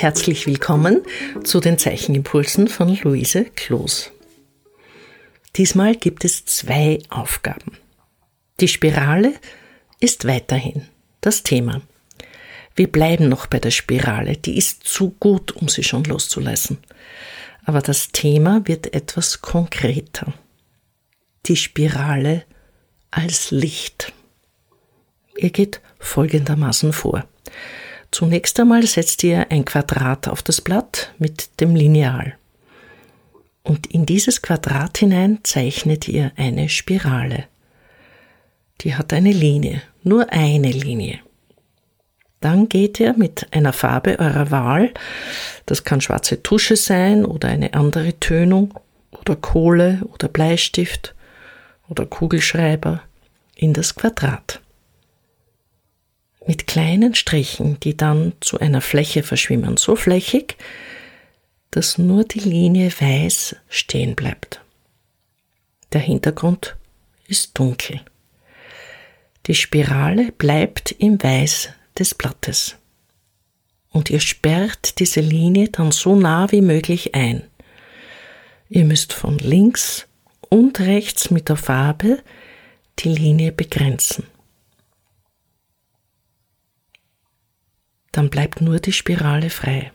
Herzlich willkommen zu den Zeichenimpulsen von Luise Kloos. Diesmal gibt es zwei Aufgaben. Die Spirale ist weiterhin das Thema. Wir bleiben noch bei der Spirale, die ist zu gut, um sie schon loszulassen. Aber das Thema wird etwas konkreter. Die Spirale als Licht. Ihr geht folgendermaßen vor. Zunächst einmal setzt ihr ein Quadrat auf das Blatt mit dem Lineal. Und in dieses Quadrat hinein zeichnet ihr eine Spirale. Die hat eine Linie, nur eine Linie. Dann geht ihr mit einer Farbe eurer Wahl, das kann schwarze Tusche sein oder eine andere Tönung oder Kohle oder Bleistift oder Kugelschreiber, in das Quadrat mit kleinen Strichen, die dann zu einer Fläche verschwimmen, so flächig, dass nur die Linie weiß stehen bleibt. Der Hintergrund ist dunkel. Die Spirale bleibt im Weiß des Blattes. Und ihr sperrt diese Linie dann so nah wie möglich ein. Ihr müsst von links und rechts mit der Farbe die Linie begrenzen. Dann bleibt nur die Spirale frei.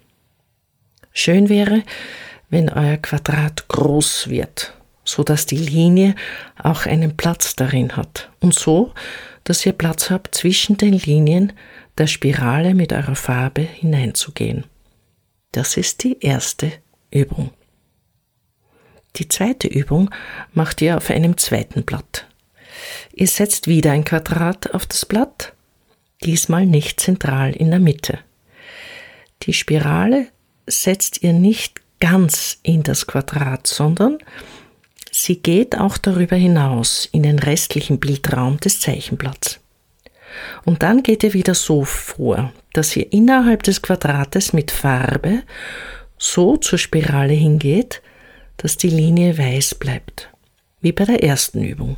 Schön wäre, wenn euer Quadrat groß wird, so dass die Linie auch einen Platz darin hat und so, dass ihr Platz habt, zwischen den Linien der Spirale mit eurer Farbe hineinzugehen. Das ist die erste Übung. Die zweite Übung macht ihr auf einem zweiten Blatt. Ihr setzt wieder ein Quadrat auf das Blatt diesmal nicht zentral in der Mitte. Die Spirale setzt ihr nicht ganz in das Quadrat, sondern sie geht auch darüber hinaus in den restlichen Bildraum des Zeichenblatts. Und dann geht ihr wieder so vor, dass ihr innerhalb des Quadrates mit Farbe so zur Spirale hingeht, dass die Linie weiß bleibt, wie bei der ersten Übung.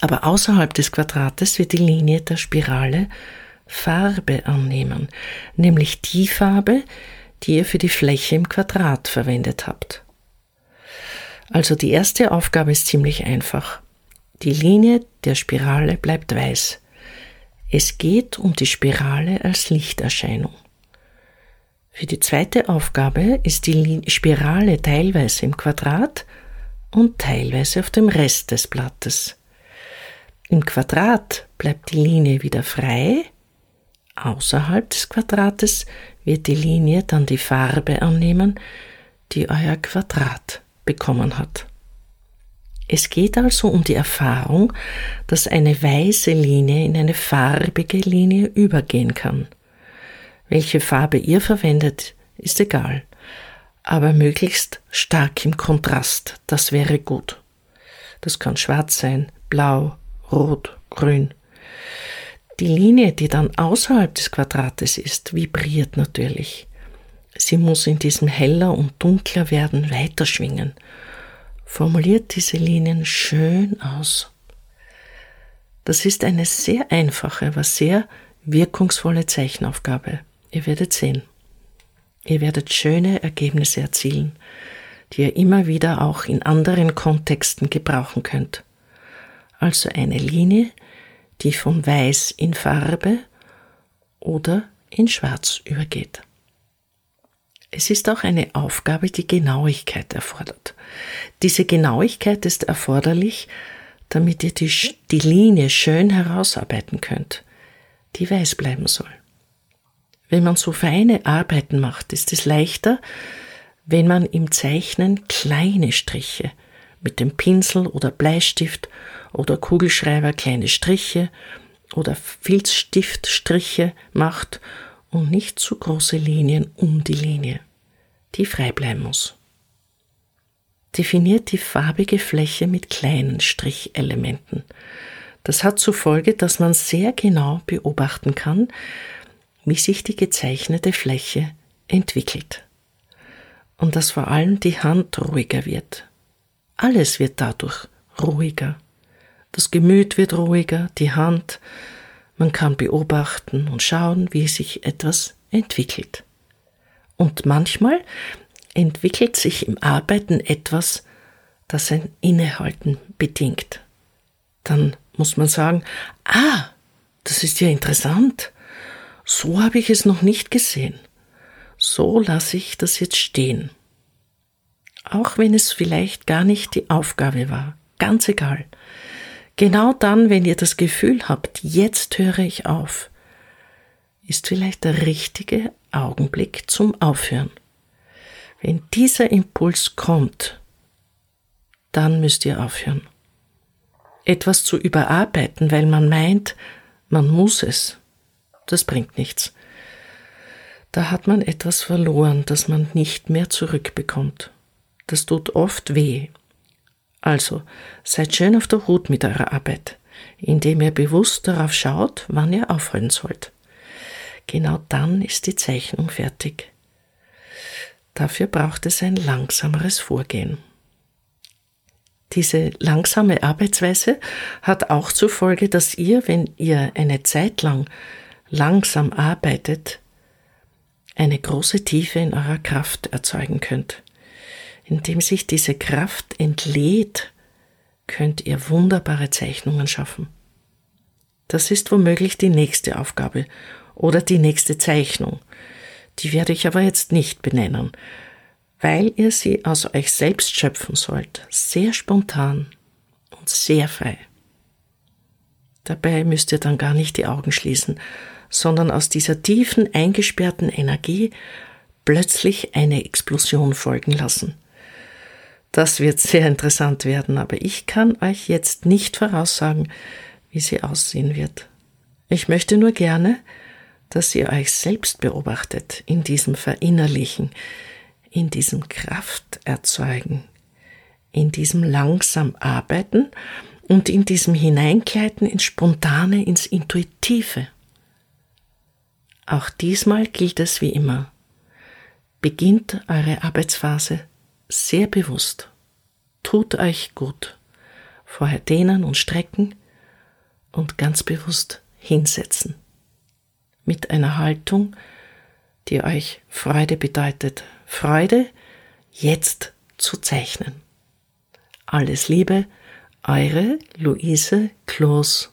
Aber außerhalb des Quadrates wird die Linie der Spirale Farbe annehmen, nämlich die Farbe, die ihr für die Fläche im Quadrat verwendet habt. Also die erste Aufgabe ist ziemlich einfach. Die Linie der Spirale bleibt weiß. Es geht um die Spirale als Lichterscheinung. Für die zweite Aufgabe ist die Spirale teilweise im Quadrat und teilweise auf dem Rest des Blattes. Im Quadrat bleibt die Linie wieder frei. Außerhalb des Quadrates wird die Linie dann die Farbe annehmen, die euer Quadrat bekommen hat. Es geht also um die Erfahrung, dass eine weiße Linie in eine farbige Linie übergehen kann. Welche Farbe ihr verwendet, ist egal, aber möglichst stark im Kontrast, das wäre gut. Das kann schwarz sein, blau, rot, grün. Die Linie, die dann außerhalb des Quadrates ist, vibriert natürlich. Sie muss in diesem heller und dunkler werden weiterschwingen. Formuliert diese Linien schön aus. Das ist eine sehr einfache, aber sehr wirkungsvolle Zeichenaufgabe. Ihr werdet sehen. Ihr werdet schöne Ergebnisse erzielen, die ihr immer wieder auch in anderen Kontexten gebrauchen könnt also eine Linie, die von Weiß in Farbe oder in Schwarz übergeht. Es ist auch eine Aufgabe, die Genauigkeit erfordert. Diese Genauigkeit ist erforderlich, damit ihr die, die Linie schön herausarbeiten könnt, die weiß bleiben soll. Wenn man so feine Arbeiten macht, ist es leichter, wenn man im Zeichnen kleine Striche mit dem Pinsel oder Bleistift oder Kugelschreiber kleine Striche oder Filzstiftstriche macht und nicht zu große Linien um die Linie, die frei bleiben muss. Definiert die farbige Fläche mit kleinen Strichelementen. Das hat zur Folge, dass man sehr genau beobachten kann, wie sich die gezeichnete Fläche entwickelt. Und dass vor allem die Hand ruhiger wird. Alles wird dadurch ruhiger. Das Gemüt wird ruhiger, die Hand, man kann beobachten und schauen, wie sich etwas entwickelt. Und manchmal entwickelt sich im Arbeiten etwas, das ein Innehalten bedingt. Dann muss man sagen, ah, das ist ja interessant. So habe ich es noch nicht gesehen. So lasse ich das jetzt stehen. Auch wenn es vielleicht gar nicht die Aufgabe war. Ganz egal. Genau dann, wenn ihr das Gefühl habt, jetzt höre ich auf, ist vielleicht der richtige Augenblick zum Aufhören. Wenn dieser Impuls kommt, dann müsst ihr aufhören. Etwas zu überarbeiten, weil man meint, man muss es, das bringt nichts. Da hat man etwas verloren, das man nicht mehr zurückbekommt. Das tut oft weh. Also, seid schön auf der Hut mit eurer Arbeit, indem ihr bewusst darauf schaut, wann ihr aufhören sollt. Genau dann ist die Zeichnung fertig. Dafür braucht es ein langsameres Vorgehen. Diese langsame Arbeitsweise hat auch zur Folge, dass ihr, wenn ihr eine Zeit lang langsam arbeitet, eine große Tiefe in eurer Kraft erzeugen könnt. Indem sich diese Kraft entlädt, könnt ihr wunderbare Zeichnungen schaffen. Das ist womöglich die nächste Aufgabe oder die nächste Zeichnung. Die werde ich aber jetzt nicht benennen, weil ihr sie aus euch selbst schöpfen sollt, sehr spontan und sehr frei. Dabei müsst ihr dann gar nicht die Augen schließen, sondern aus dieser tiefen, eingesperrten Energie plötzlich eine Explosion folgen lassen. Das wird sehr interessant werden, aber ich kann euch jetzt nicht voraussagen, wie sie aussehen wird. Ich möchte nur gerne, dass ihr euch selbst beobachtet in diesem Verinnerlichen, in diesem Krafterzeugen, in diesem langsam Arbeiten und in diesem Hineingleiten ins Spontane, ins Intuitive. Auch diesmal gilt es wie immer. Beginnt eure Arbeitsphase sehr bewusst. Tut euch gut. Vorher dehnen und strecken und ganz bewusst hinsetzen mit einer Haltung, die euch Freude bedeutet. Freude, jetzt zu zeichnen. Alles Liebe, eure Luise Kloos.